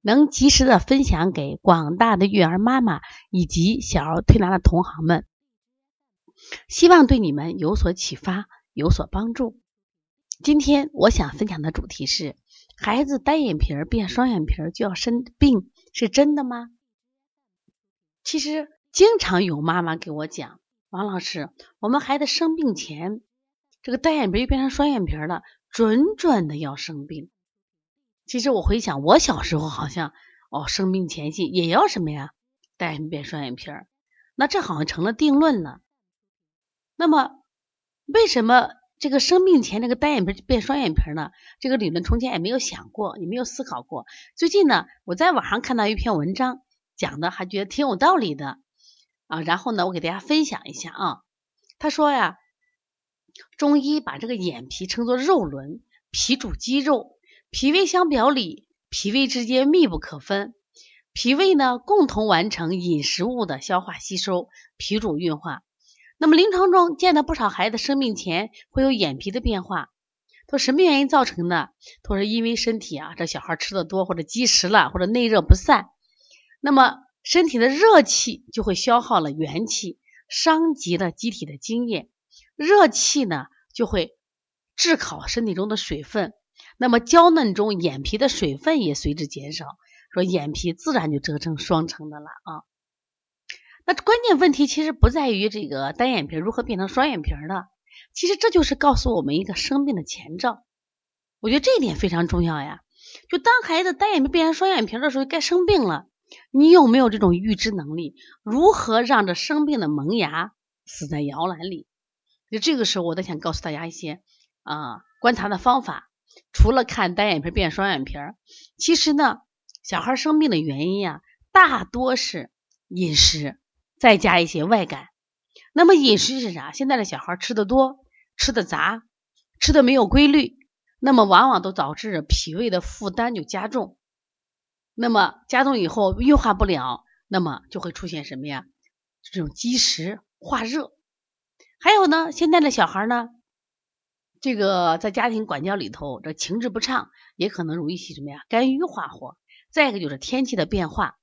能及时的分享给广大的育儿妈妈以及小儿推拿的同行们，希望对你们有所启发，有所帮助。今天我想分享的主题是：孩子单眼皮变双眼皮就要生病，是真的吗？其实经常有妈妈给我讲，王老师，我们孩子生病前，这个单眼皮变成双眼皮了，准准的要生病。其实我回想，我小时候好像哦，生病前夕也要什么呀，单眼皮变双眼皮儿，那这好像成了定论了。那么为什么这个生病前这个单眼皮变双眼皮呢？这个理论从前也没有想过，也没有思考过。最近呢，我在网上看到一篇文章，讲的还觉得挺有道理的啊。然后呢，我给大家分享一下啊。他说呀，中医把这个眼皮称作肉轮，皮主肌肉。脾胃相表里，脾胃之间密不可分。脾胃呢，共同完成饮食物的消化吸收，脾主运化。那么临床中见到不少孩子生病前会有眼皮的变化，说什么原因造成的？他说因为身体啊，这小孩吃的多，或者积食了，或者内热不散，那么身体的热气就会消耗了元气，伤及了机体的津液，热气呢就会炙烤身体中的水分。那么娇嫩中眼皮的水分也随之减少，说眼皮自然就折成双层的了啊。那关键问题其实不在于这个单眼皮如何变成双眼皮的，其实这就是告诉我们一个生病的前兆。我觉得这一点非常重要呀。就当孩子单眼皮变成双眼皮的时候，该生病了，你有没有这种预知能力？如何让这生病的萌芽死在摇篮里？就这个时候，我都想告诉大家一些啊观察的方法。除了看单眼皮变双眼皮儿，其实呢，小孩生病的原因呀，大多是饮食再加一些外感。那么饮食是啥？现在的小孩吃的多，吃的杂，吃的没有规律，那么往往都导致脾胃的负担就加重。那么加重以后运化不了，那么就会出现什么呀？这种积食化热。还有呢，现在的小孩呢？这个在家庭管教里头，这情志不畅，也可能容易起什么呀？肝郁化火。再一个就是天气的变化，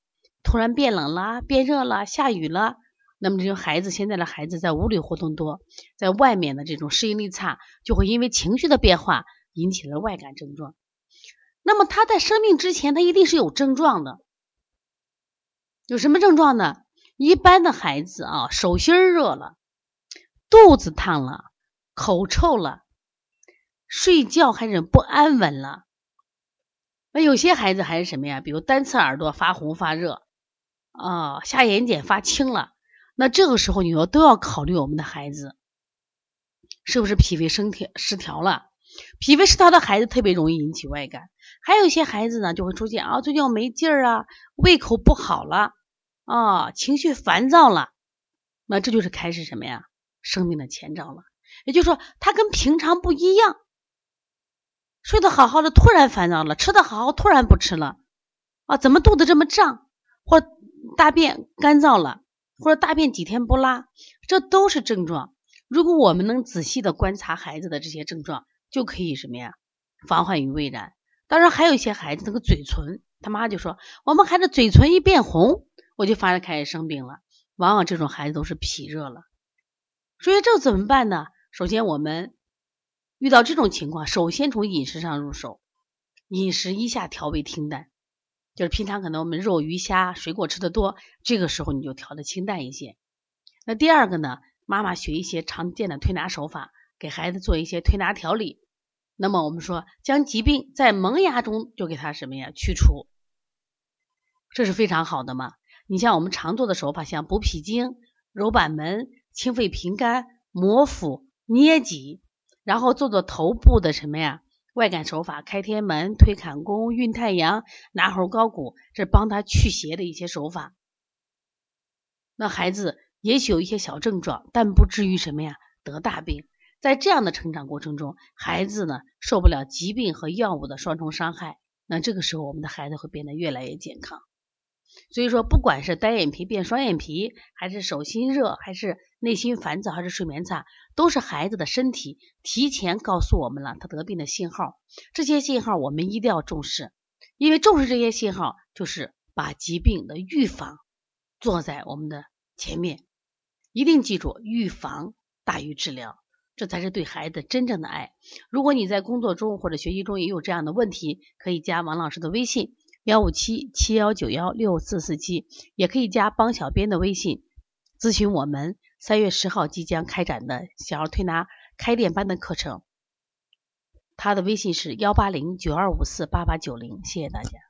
突然变冷了，变热了，下雨了。那么这种孩子，现在的孩子在屋里活动多，在外面的这种适应力差，就会因为情绪的变化引起了外感症状。那么他在生病之前，他一定是有症状的。有什么症状呢？一般的孩子啊，手心热了，肚子烫了，口臭了。睡觉还是不安稳了，那有些孩子还是什么呀？比如单侧耳朵发红发热啊，下眼睑发青了，那这个时候你说都要考虑我们的孩子是不是脾胃生调失调了？脾胃失调的孩子特别容易引起外感，还有一些孩子呢就会出现啊，最近我没劲儿啊，胃口不好了啊，情绪烦躁了，那这就是开始什么呀？生病的前兆了。也就是说，他跟平常不一样。睡得好好的，突然烦躁了；吃的好好，突然不吃了。啊，怎么肚子这么胀？或大便干燥了，或者大便几天不拉，这都是症状。如果我们能仔细的观察孩子的这些症状，就可以什么呀？防患于未然。当然，还有一些孩子那个嘴唇，他妈就说，我们孩子嘴唇一变红，我就发现开始生病了。往往这种孩子都是脾热了。所以这怎么办呢？首先我们。遇到这种情况，首先从饮食上入手，饮食一下调为清淡，就是平常可能我们肉鱼虾水果吃的多，这个时候你就调的清淡一些。那第二个呢，妈妈学一些常见的推拿手法，给孩子做一些推拿调理。那么我们说，将疾病在萌芽中就给他什么呀去除，这是非常好的嘛。你像我们常做的手法，像补脾经、揉板门、清肺平肝、摩腹、捏脊。然后做做头部的什么呀？外感手法，开天门、推坎宫、运太阳、拿猴高骨，这帮他祛邪的一些手法。那孩子也许有一些小症状，但不至于什么呀得大病。在这样的成长过程中，孩子呢受不了疾病和药物的双重伤害，那这个时候我们的孩子会变得越来越健康。所以说，不管是单眼皮变双眼皮，还是手心热，还是内心烦躁，还是睡眠差，都是孩子的身体提前告诉我们了他得病的信号。这些信号我们一定要重视，因为重视这些信号，就是把疾病的预防做在我们的前面。一定记住，预防大于治疗，这才是对孩子真正的爱。如果你在工作中或者学习中也有这样的问题，可以加王老师的微信。幺五七七幺九幺六四四七，也可以加帮小编的微信咨询我们三月十号即将开展的小儿推拿开店班的课程。他的微信是幺八零九二五四八八九零，谢谢大家。